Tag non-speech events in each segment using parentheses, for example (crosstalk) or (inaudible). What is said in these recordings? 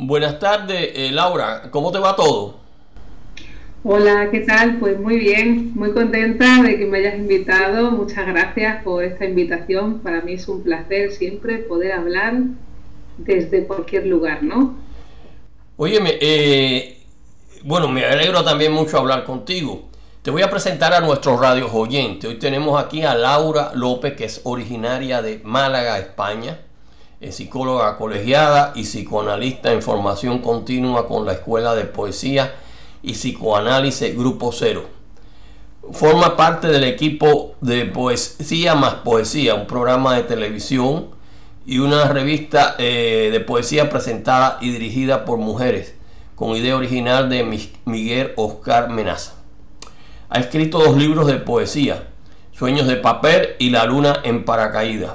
Buenas tardes, eh, Laura. ¿Cómo te va todo? Hola, ¿qué tal? Pues muy bien, muy contenta de que me hayas invitado. Muchas gracias por esta invitación. Para mí es un placer siempre poder hablar desde cualquier lugar, ¿no? Óyeme, eh, bueno, me alegro también mucho hablar contigo. Te voy a presentar a nuestros radios oyentes. Hoy tenemos aquí a Laura López, que es originaria de Málaga, España. Es psicóloga colegiada y psicoanalista en formación continua con la Escuela de Poesía y Psicoanálisis Grupo Cero. Forma parte del equipo de Poesía más Poesía, un programa de televisión y una revista eh, de poesía presentada y dirigida por mujeres, con idea original de Miguel Oscar Menaza. Ha escrito dos libros de poesía, Sueños de papel y La luna en paracaídas,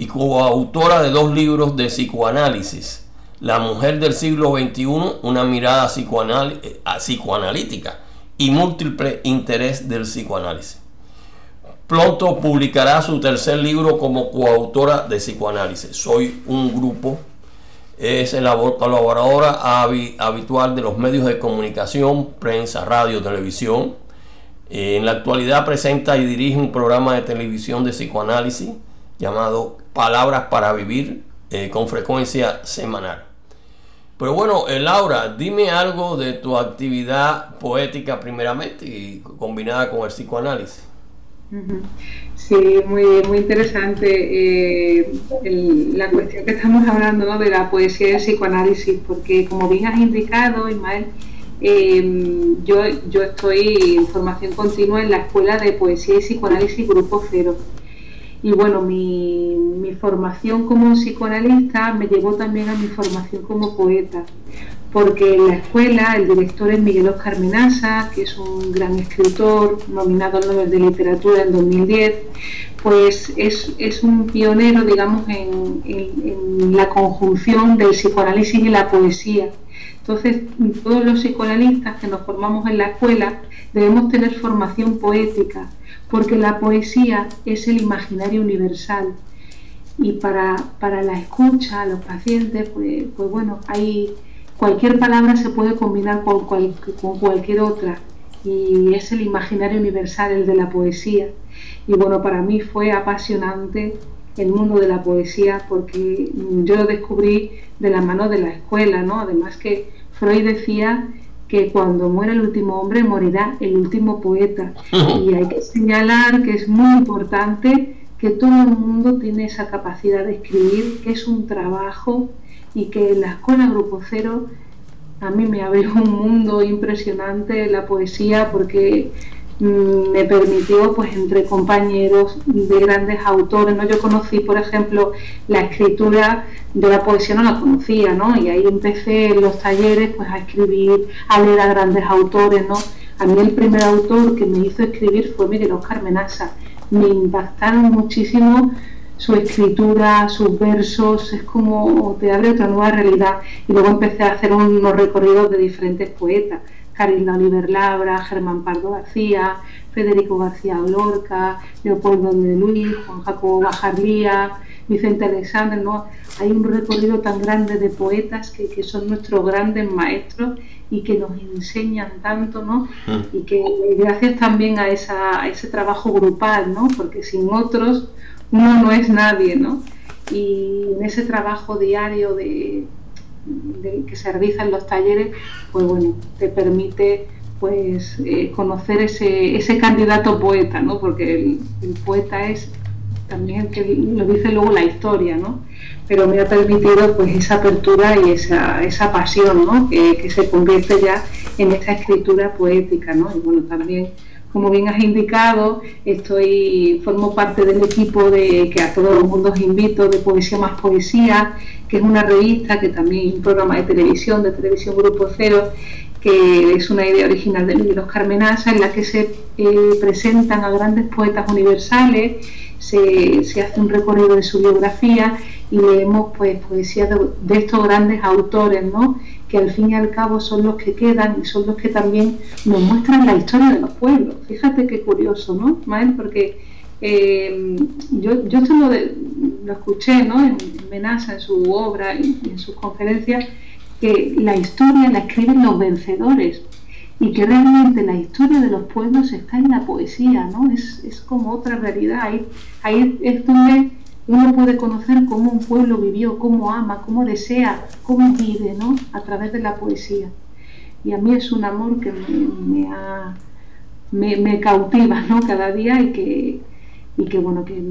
y coautora de dos libros de psicoanálisis, La mujer del siglo XXI, una mirada eh, psicoanalítica y múltiple interés del psicoanálisis. Pronto publicará su tercer libro como coautora de psicoanálisis. Soy un grupo es la colaboradora habitual de los medios de comunicación, prensa, radio, televisión, eh, en la actualidad presenta y dirige un programa de televisión de psicoanálisis llamado Palabras para Vivir eh, con frecuencia semanal. Pero bueno, eh, Laura, dime algo de tu actividad poética primeramente y combinada con el psicoanálisis. Sí, muy, muy interesante la cuestión que estamos hablando de la poesía y el psicoanálisis, porque como bien has indicado, Ismael, Em, yo, yo estoy en formación continua en la Escuela de Poesía y Psicoanálisis Grupo Cero. Y bueno, mi, mi, formación como psicoanalista me llevó también a mi formación como poeta, porque en la escuela el director es Miguel Oscar Menaza, que es un gran escritor, nominado al Nobel de Literatura en 2010, pues es, es un pionero, digamos, en, en la conjunción del psicoanálisis y la poesía. Entonces, todos los psicoanalistas que nos formamos en la escuela debemos tener formación poética, porque la poesía es el imaginario universal. Y para, la escucha a los pacientes, pues, pues, bueno, hay cualquier palabra se puede combinar con, con cualquier otra. Y es el imaginario universal, el de la poesía. Y bueno, para mí fue apasionante el mundo de la poesía porque yo lo descubrí de la mano de la escuela, ¿no? Además que Freud decía que cuando muera el último hombre morirá el último poeta. (laughs) Y hay que señalar que es muy importante que todo el mundo tiene esa capacidad de escribir, que es un trabajo y que en la escuela Grupo Cero a mí me abrió un mundo impresionante la poesía porque me permitió, pues entre compañeros de grandes autores, ¿no? Yo conocí, por ejemplo, la escritura, de la poesía no la conocía, ¿no? Y ahí empecé en los talleres, pues a escribir, a leer a grandes autores, ¿no? A mí el primer autor que me hizo escribir fue Miguel Oscar Menaza. Me impactaron muchísimo su escritura, sus versos, es como te abre otra nueva realidad. Y luego empecé a hacer unos recorridos de diferentes poetas Carolina Oliver Labra, Germán Pardo García, Federico García Lorca, Leopoldo de Luis, Juan Jacobo Bajarlía, Vicente Alexander, ¿no? Hay un recorrido tan grande de poetas que, son nuestros grandes maestros y que nos enseñan tanto, ¿no? Mm. Y que gracias también a, esa, a ese trabajo grupal, ¿no? Porque sin otros uno no es nadie, ¿no? Y en ese trabajo diario de, que se realiza en los talleres, pues bueno, te permite pues eh, conocer ese, ese candidato poeta, ¿no? Porque el, poeta es también que lo dice luego la historia, ¿no? Pero me ha permitido pues esa apertura y esa, esa pasión, ¿no? Que, que se convierte ya en esta escritura poética, ¿no? Y bueno, también como bien has indicado, estoy, formo parte del equipo de que a todo el mundo os invito de Poesía más Poesía, que es una revista que también es un programa de televisión, de televisión Grupo Cero, que es una idea original de Miguel Oscar Menaza, en la que se eh, presentan a grandes poetas universales, se, se, hace un recorrido de su biografía y leemos pues poesía de estos grandes autores, ¿no? Que al fin y al cabo son los que quedan y son los que también nos muestran la historia de los pueblos. Fíjate qué curioso, ¿no, Mael? Porque eh, yo, yo esto lo, escuché ¿no? en, Menaza, en su obra y en sus conferencias, que la historia la escriben los vencedores y que realmente la historia de los pueblos está en la poesía, ¿no? Es, es como otra realidad, ahí, ahí es donde uno puede conocer cómo un pueblo vivió, cómo ama, cómo desea, cómo vive, ¿no? A través de la poesía. Y a mí es un amor que me, me, me, cautiva, ¿no? Cada día y que, y que bueno, que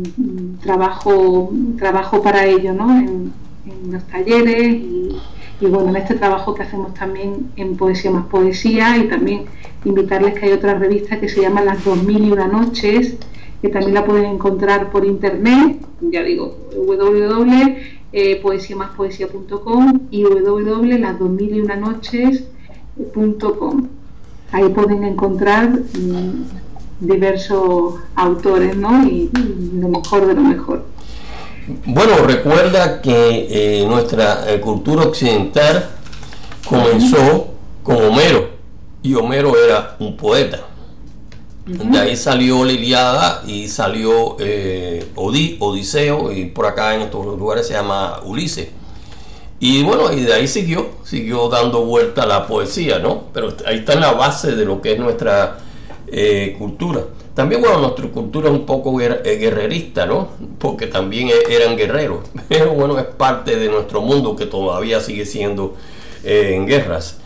trabajo, trabajo para ello, ¿no? En, los talleres y, y, bueno, en este trabajo que hacemos también en Poesía más Poesía y también invitarles que hay otra revista que se llama Las 2001 Noches, que también la pueden encontrar por internet, ya digo, www.poesiamaspoesia.com y www.las2001noches.com. Ahí pueden encontrar mm, diversos autores, ¿no? Y, lo mejor de lo mejor. Bueno, recuerda que eh, nuestra eh, cultura occidental comenzó con Homero y Homero era un poeta. De ahí salió Liliada y salió eh, Odiseo y por acá en otros lugares se llama Ulises. Y bueno, y de ahí siguió, siguió dando vuelta la poesía, ¿no? Pero ahí está en la base de lo que es nuestra eh, cultura. También, bueno, nuestra cultura es un poco eh, guerrerista, ¿no? Porque también e-, eran guerreros. (laughs) Pero bueno, es parte de nuestro mundo que todavía sigue siendo en guerras.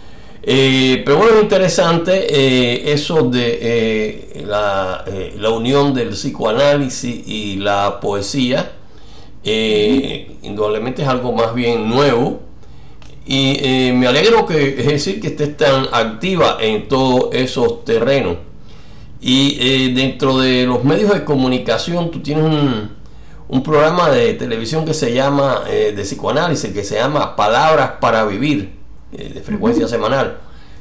Eh, pero bueno, es interesante eh, eso de eh, la, unión del psicoanálisis y la poesía. indudablemente es algo más bien nuevo. Y me alegro que, es decir, que estés tan activa en todos esos terrenos. Y dentro de los medios de comunicación, tú tienes un, un programa de televisión que se llama, de psicoanálisis, que se llama Palabras para Vivir de frecuencia semanal.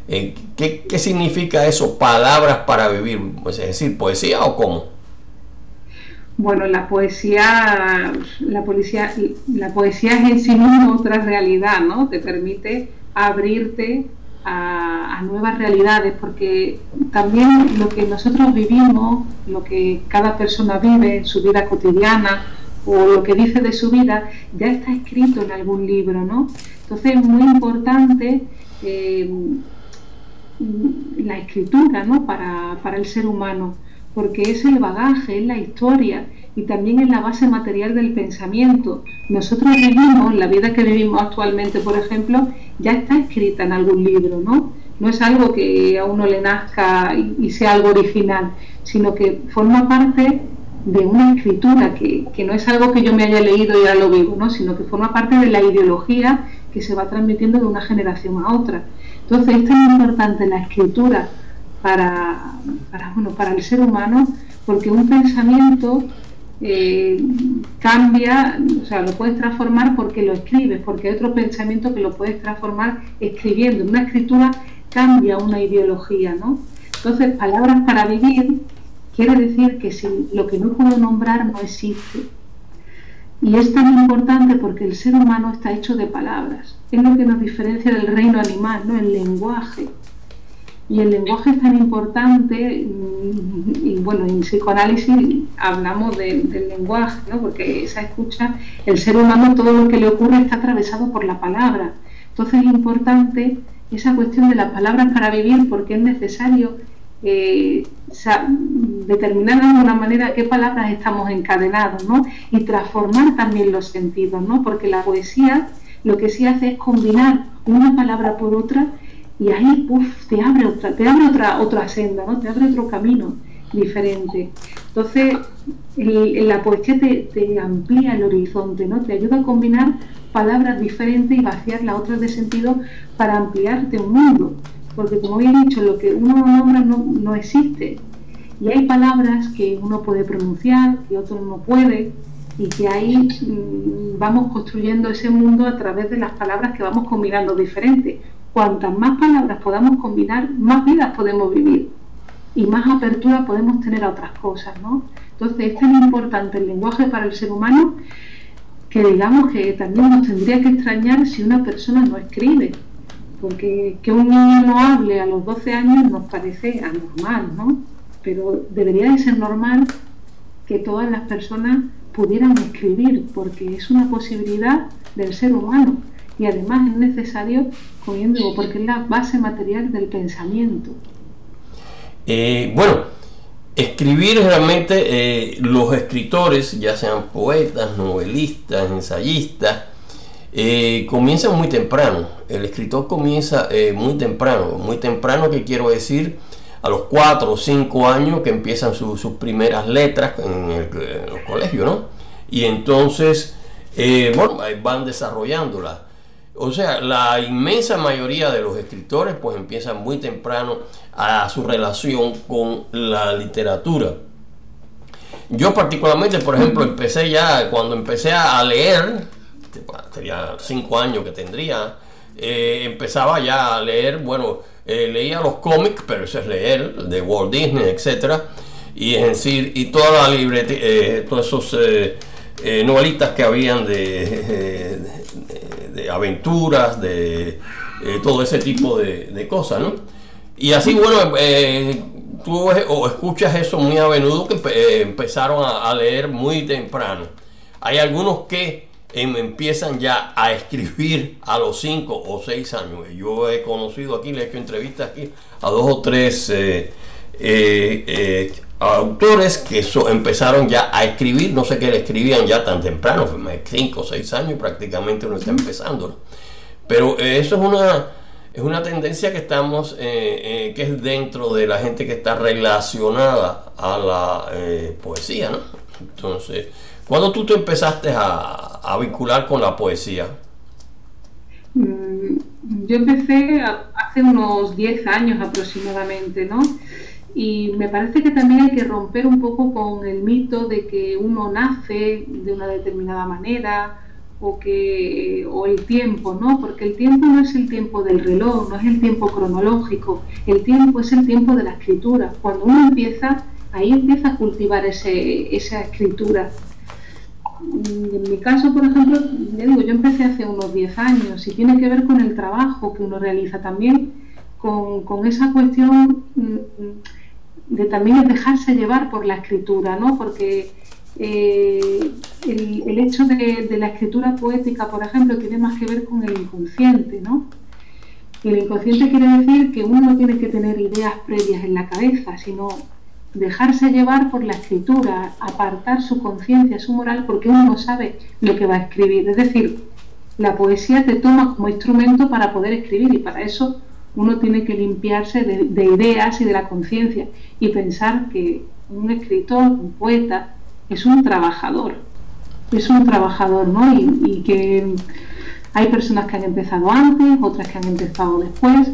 Eh, ¿qué, ¿qué, significa eso, palabras para vivir? Pues, es decir, poesía o cómo? Bueno, la poesía, la poesía, la poesía es en sí misma otra realidad, ¿no? Te permite abrirte a, a, nuevas realidades, porque también lo que nosotros vivimos, lo que cada persona vive en su vida cotidiana o lo que dice de su vida, ya está escrito en algún libro, ¿no? Entonces es muy importante eh, la escritura ¿no? para, para el ser humano, porque es el bagaje, es la historia y también es la base material del pensamiento. Nosotros vivimos, la vida que vivimos actualmente, por ejemplo, ya está escrita en algún libro, ¿no? No es algo que a uno le nazca y, sea algo original, sino que forma parte de una escritura, que, que, no es algo que yo me haya leído y ya lo vivo, ¿no? sino que forma parte de la ideología que se va transmitiendo de una generación a otra. Entonces, es tan importante la escritura para, para, bueno, para el ser humano porque un pensamiento eh, cambia, o sea, lo puedes transformar porque lo escribes, porque hay otro pensamiento que lo puedes transformar escribiendo. Una escritura cambia una ideología, ¿no? Entonces, palabras para vivir quiere decir que si lo que no puedo nombrar no existe. Y es tan importante porque el ser humano está hecho de palabras. Es lo que nos diferencia del reino animal, ¿no? El lenguaje. Y el lenguaje es tan importante, mm, y bueno, en psicoanálisis hablamos del lenguaje, ¿no? Porque esa escucha, el ser humano, todo lo que le ocurre está atravesado por la palabra. Entonces es importante esa cuestión de las palabras para vivir porque es necesario determinar de alguna manera qué palabras estamos encadenados, ¿no? Y transformar también los sentidos, ¿no? Porque la poesía lo que sí hace es combinar una palabra por otra y ahí te abre otra, te abre otra, otra senda, ¿no? Te abre otro camino diferente. Entonces, la poesía te, te, amplía el horizonte, ¿no? Te ayuda a combinar palabras diferentes y vaciar las otras de sentido para ampliarte un mundo porque como he dicho, lo que uno nombra no, no existe. Y hay palabras que uno puede pronunciar, que otro no puede, y que ahí mm, vamos construyendo ese mundo a través de las palabras que vamos combinando diferentes. Cuantas más palabras podamos combinar, más vidas podemos vivir y más apertura podemos tener a otras cosas, ¿no? Entonces es tan importante el lenguaje para el ser humano que digamos que también nos tendría que extrañar si una persona no escribe, porque que un niño no hable a los 12 años nos parece anormal, ¿no? Pero debería de ser normal que todas las personas pudieran escribir, porque es una posibilidad del ser humano. y además es necesario, como porque es la base material del pensamiento. Eh, bueno, escribir realmente eh, los escritores, ya sean poetas, novelistas, ensayistas, eh, comienzan muy temprano. El escritor comienza muy temprano. Muy temprano, que quiero decir, a los 4 o 5 años que empiezan sus primeras letras en, el, los colegios, ¿no? Y entonces, bueno, van desarrollándolas. O sea, la inmensa mayoría de los escritores pues empiezan muy temprano a su relación con la literatura. Yo particularmente, por ejemplo, empecé ya, cuando empecé a leer, tenía cinco años que tendría, eh, empezaba ya a leer, bueno, eh, leía los cómics, pero eso es leer, de Walt Disney, etcétera, y es decir, y toda la libreta, eh, todos esos novelistas que habían de, de aventuras, de todo ese tipo de, cosas, ¿no? Y así, bueno, tú o escuchas eso muy a menudo que empezaron a, leer muy temprano. Hay algunos que empiezan ya a escribir a los 5 o 6 años. Yo he conocido aquí, le he hecho entrevistas aquí a dos o tres eh, autores que empezaron ya a escribir, no sé qué le escribían ya tan temprano, 5 o 6 años prácticamente uno está empezando. Pero eso es una, es una tendencia que estamos, eh, eh, que es dentro de la gente que está relacionada a la eh, poesía, ¿no? Entonces, ¿cuándo tú te empezaste a, a vincular con la poesía? Mm, yo empecé hace unos 10 años aproximadamente, ¿no? Y me parece que también hay que romper un poco con el mito de que uno nace de una determinada manera o, que, o el tiempo, ¿no? Porque el tiempo no es el tiempo del reloj, no es el tiempo cronológico, el tiempo es el tiempo de la escritura. Cuando uno empieza, ahí empieza a cultivar ese, esa escritura. En mi caso, por ejemplo, le digo, yo empecé hace unos 10 años y tiene que ver con el trabajo que uno realiza también, con, esa cuestión mm, de también dejarse llevar por la escritura, ¿no? Porque eh, el, hecho de, la escritura poética, por ejemplo, tiene más que ver con el inconsciente, ¿no? El inconsciente quiere decir que uno no tiene que tener ideas previas en la cabeza, sino dejarse llevar por la escritura, apartar su conciencia, su moral, porque uno no sabe lo que va a escribir. Es decir, la poesía te toma como instrumento para poder escribir y para eso uno tiene que limpiarse de, ideas y de la conciencia y pensar que un escritor, un poeta, es un trabajador, es un trabajador, ¿no? Y, que hay personas que han empezado antes, otras que han empezado después,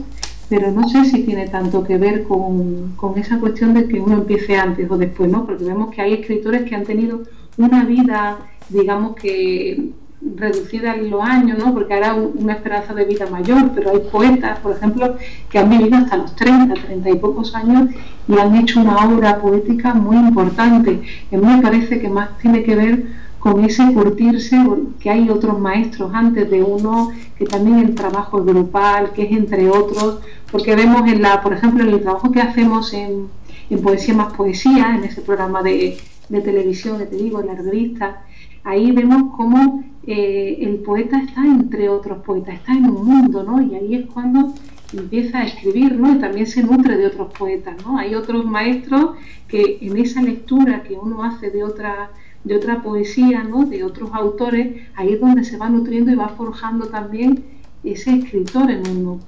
pero no sé si tiene tanto que ver con, con esa cuestión de que uno empiece antes o después, ¿no? Porque vemos que hay escritores que han tenido una vida, digamos que reducida en los años, ¿no? porque ahora una esperanza de vida mayor, pero hay poetas, por ejemplo, que han vivido hasta los 30, 30 y pocos años y han hecho una obra poética muy importante. A mí me parece que más tiene que ver con ese curtirse, que hay otros maestros antes de uno, que también el trabajo grupal, que es entre otros, porque vemos en la, por ejemplo, en el trabajo que hacemos en, en Poesía más Poesía, en ese programa de, de televisión que te digo, en la revista, ahí vemos cómo eh, el poeta está entre otros poetas, está en un mundo, ¿no? Y ahí es cuando empieza a escribir, ¿no? Y también se nutre de otros poetas, ¿no? Hay otros maestros que en esa lectura que uno hace de otra, de otra poesía, ¿no? De otros autores, ahí es donde se va nutriendo y va forjando también ese escritor en uno.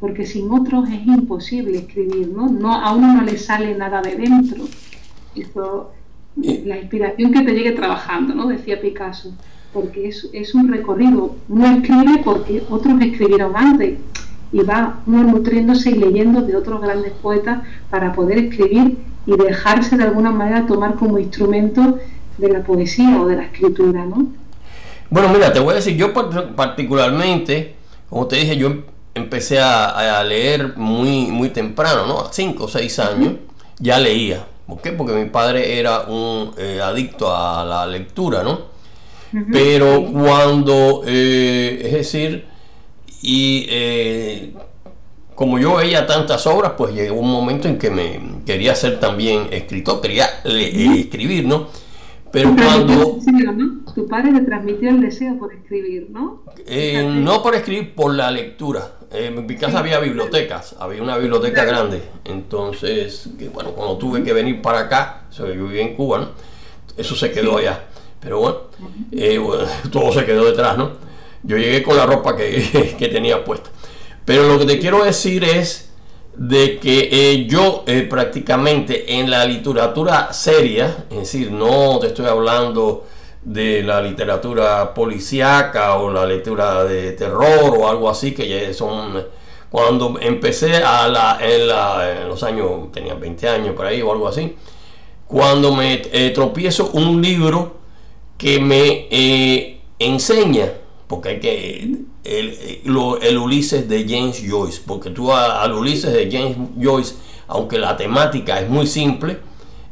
Porque sin otros es imposible escribir, ¿no? no a uno no le sale nada de dentro. Eso, la inspiración que te llegue trabajando, ¿no? Decía Picasso, porque es, es un recorrido. Uno escribe porque otros escribieron antes y va uno nutriéndose y leyendo de otros grandes poetas para poder escribir y dejarse de alguna manera tomar como instrumento de la poesía o de la escritura, ¿no? Bueno, mira, te voy a decir, yo particularmente, como te dije, yo empecé a, leer muy, muy temprano, ¿no? A 5 o 6 años, ya leía. ¿Por qué? Porque mi padre era un eh, adicto a la lectura, ¿no? Pero cuando, eh, es decir, y eh, como yo veía tantas obras, pues llegó un momento en que me quería ser también escritor, quería escribir, ¿no? Pero cuando... Tu padre te transmitió el deseo por escribir, ¿no? Eh, no por escribir, por la lectura. en mi casa había bibliotecas, había una biblioteca grande. Entonces, bueno, cuando tuve que venir para acá, yo vivía en Cuba, ¿no? Eso se quedó allá. Pero eh, bueno, (laughs) todo se quedó detrás, ¿no? Yo llegué con la ropa que, (laughs) que tenía puesta. Pero lo que te quiero decir es de que eh, yo eh, prácticamente en la literatura seria, es decir, no te estoy hablando de la literatura policíaca o la lectura de terror o algo así, que ya son... Cuando empecé a la, en, la, en los años, tenía 20 años por ahí o algo así, cuando me eh, tropiezo un libro que me enseña, porque hay que el, Ulises de James Joyce, porque tú al Ulises de James Joyce, aunque la temática es muy simple,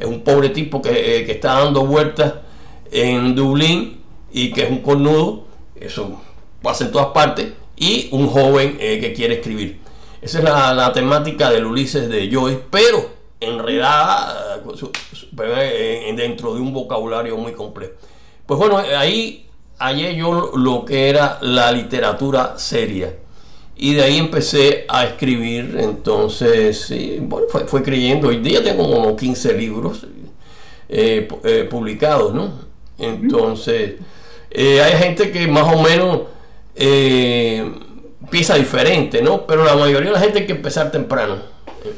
es un pobre tipo que, eh, está dando vueltas en Dublín y que es un cornudo, eso pasa en todas partes, y un joven eh, que quiere escribir. Esa es la, temática del Ulises de Joyce, pero enredada eh, dentro de un vocabulario muy complejo. Pues bueno, ahí hallé yo lo que era la literatura seria. Y de ahí empecé a escribir, entonces, bueno, fue, creyendo. Hoy día tengo como 15 libros eh, eh, publicados, ¿no? Entonces, eh, hay gente que más o menos empieza diferente, ¿no? Pero la mayoría de la gente hay que empezar temprano.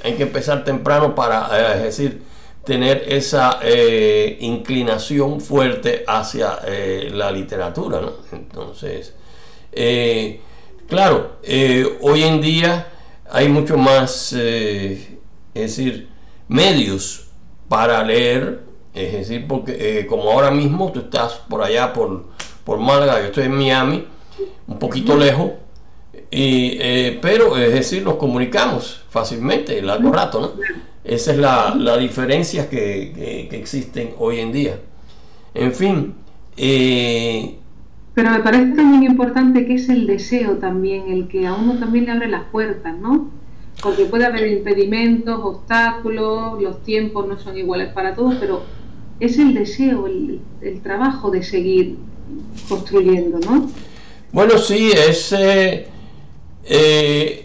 Hay que empezar temprano para, decir, tener esa eh, inclinación fuerte hacia eh, la literatura, ¿no? Entonces, eh, claro, hoy en día hay mucho más, es decir, medios para leer, es decir, porque como ahora mismo tú estás por allá, por, por Málaga, yo estoy en Miami, un poquito lejos, y, pero es decir, nos comunicamos fácilmente, largo rato, ¿no? Esa es la, la diferencia que, existen hoy en día. En fin. Eh, Pero me parece también importante que es el deseo también, el que a uno también le abre las puertas, ¿no? Porque puede haber impedimentos, obstáculos, los tiempos no son iguales para todos, pero es el deseo, el, trabajo de seguir construyendo, ¿no? Bueno, sí, es... Eh, eh,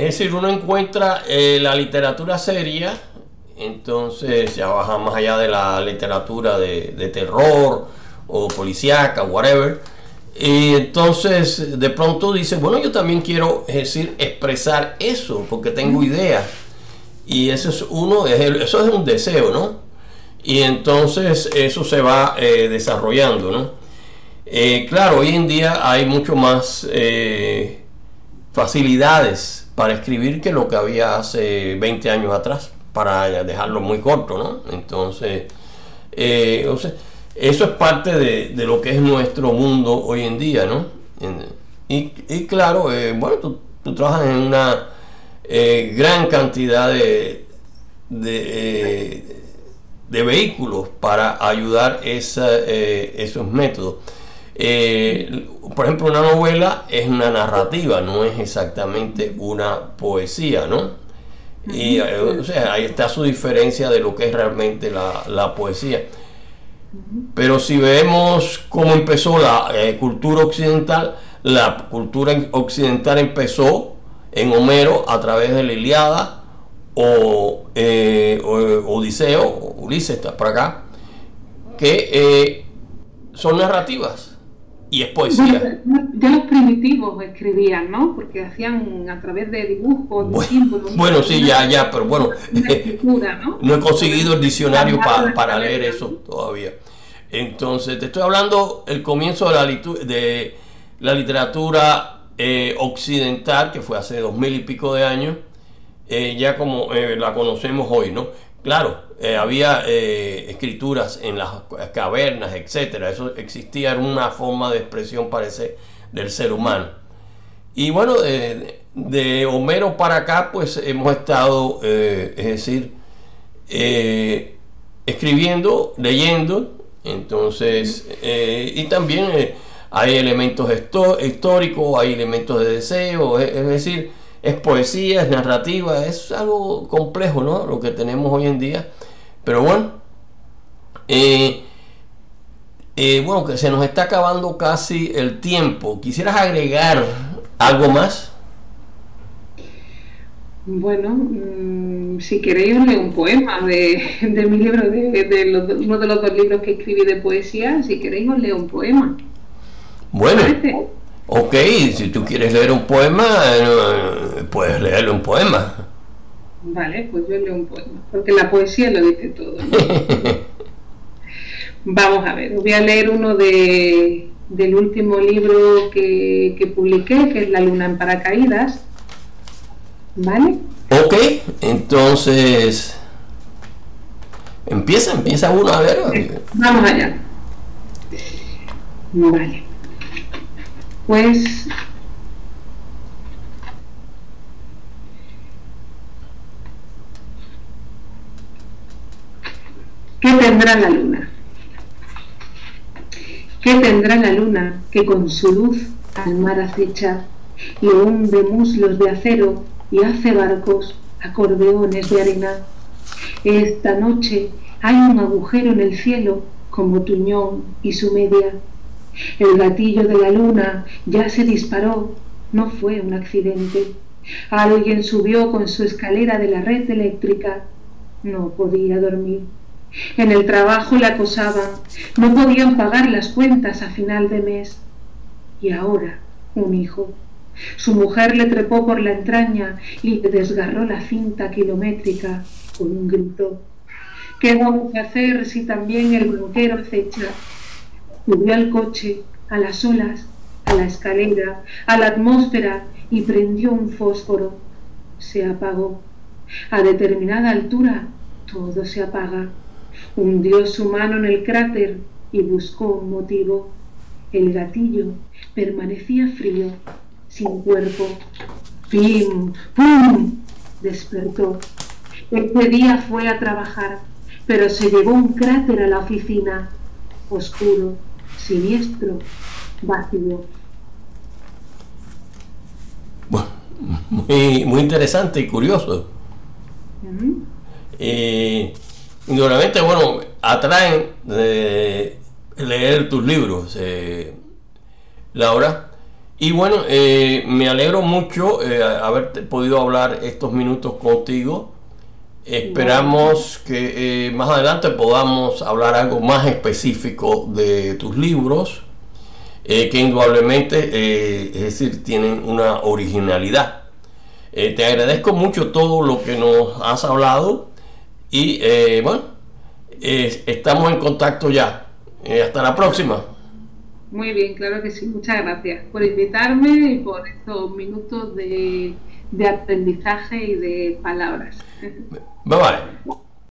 es decir, uno encuentra eh, la literatura seria, entonces ya baja más allá de la literatura de, terror o policíaca, whatever. Y entonces de pronto dice, bueno, yo también quiero, decir, expresar eso, porque tengo ideas. Y eso es uno, eso es un deseo, ¿no? Y entonces eso se va eh, desarrollando, ¿no? Eh, claro, hoy en día hay mucho más facilidades para escribir que lo que había hace 20 años atrás, para dejarlo muy corto, ¿no? Entonces, eh, eso es parte de, lo que es nuestro mundo hoy en día, ¿no? Y, claro, eh, bueno, tú, trabajas en una eh, gran cantidad de, de, vehículos para ayudar esos métodos. Eh, por ejemplo, una novela es una narrativa, no es exactamente una poesía, ¿no? Y eh, o sea, ahí está su diferencia de lo que es realmente la, poesía. Pero si vemos cómo empezó la eh, cultura occidental, la cultura occidental empezó en Homero a través de la Iliada o, Odiseo, o Ulises está por acá, que son narrativas y es poesía. ya los primitivos escribían, ¿no? Porque hacían a través de dibujos, bueno, símbolos. Bueno, sí, ya, ya, pero bueno. ¿no? (laughs) no he conseguido el diccionario para leer eso todavía. Entonces, te estoy hablando el comienzo de la, de la literatura eh, occidental, que fue hace dos mil y pico de años, eh, ya como eh, la conocemos hoy, ¿no? Claro, eh, había eh, escrituras en las cavernas, etcétera. Eso existía, era una forma de expresión, parece, del ser humano. Y bueno, de Homero para acá, pues hemos estado, eh, es decir, escribiendo, leyendo, entonces, y también hay elementos históricos, hay elementos de deseo, es decir, es poesía, es narrativa, es algo complejo, ¿no? Lo que tenemos hoy en día. Pero bueno, eh, eh, bueno, que se nos está acabando casi el tiempo. ¿Quisieras agregar algo más? Bueno, mm, si queréis os leo un poema de, mi libro, de, uno de los dos libros que escribí de poesía, si queréis os leo un poema. Bueno, ok, si tú quieres leer un poema, puedes leerle un poema. Vale, pues yo leo un poema, porque la poesía lo dice todo. (laughs) Vamos a ver, voy a leer uno de, del último libro que, que publiqué, que es La luna en paracaídas ¿Vale? Ok, entonces empieza, empieza uno a ver. Vamos allá. Vale. Pues ¿Qué tendrá la luna? ¿Qué tendrá la luna que con su luz al mar acecha y hunde muslos de acero y hace barcos, acordeones de arena. Esta noche hay un agujero en el cielo como Tuñón y su media. El gatillo de la luna ya se disparó, no fue un accidente. Alguien subió con su escalera de la red eléctrica. No podía dormir. En el trabajo la acosaban, no podían pagar las cuentas a final de mes. Y ahora un hijo. Su mujer le trepó por la entraña y le desgarró la cinta kilométrica con un grito. ¿Qué vamos a hacer si también el banquero acecha? Subió al coche, a las olas, a la escalera, a la atmósfera y prendió un fósforo. Se apagó. A determinada altura todo se apaga. Hundió su mano en el cráter y buscó un motivo. El gatillo permanecía frío sin cuerpo. ¡Pim! ¡Pum! Despertó. Ese día fue a trabajar, pero se llevó un cráter a la oficina. Oscuro, siniestro, vacío. Bueno, muy, muy interesante y curioso. Eh, indudablemente, bueno, atraen de leer tus libros, eh, Laura. Y bueno, eh, me alegro mucho eh, haber podido hablar estos minutos contigo. Esperamos que eh, más adelante podamos hablar algo más específico de tus libros, que indudablemente, es decir, tienen una originalidad. te agradezco mucho todo lo que nos has hablado y bueno, estamos en contacto ya. hasta la próxima. Muy bien, claro que sí. Muchas gracias por invitarme y por estos minutos de, de aprendizaje y de palabras. 拜拜。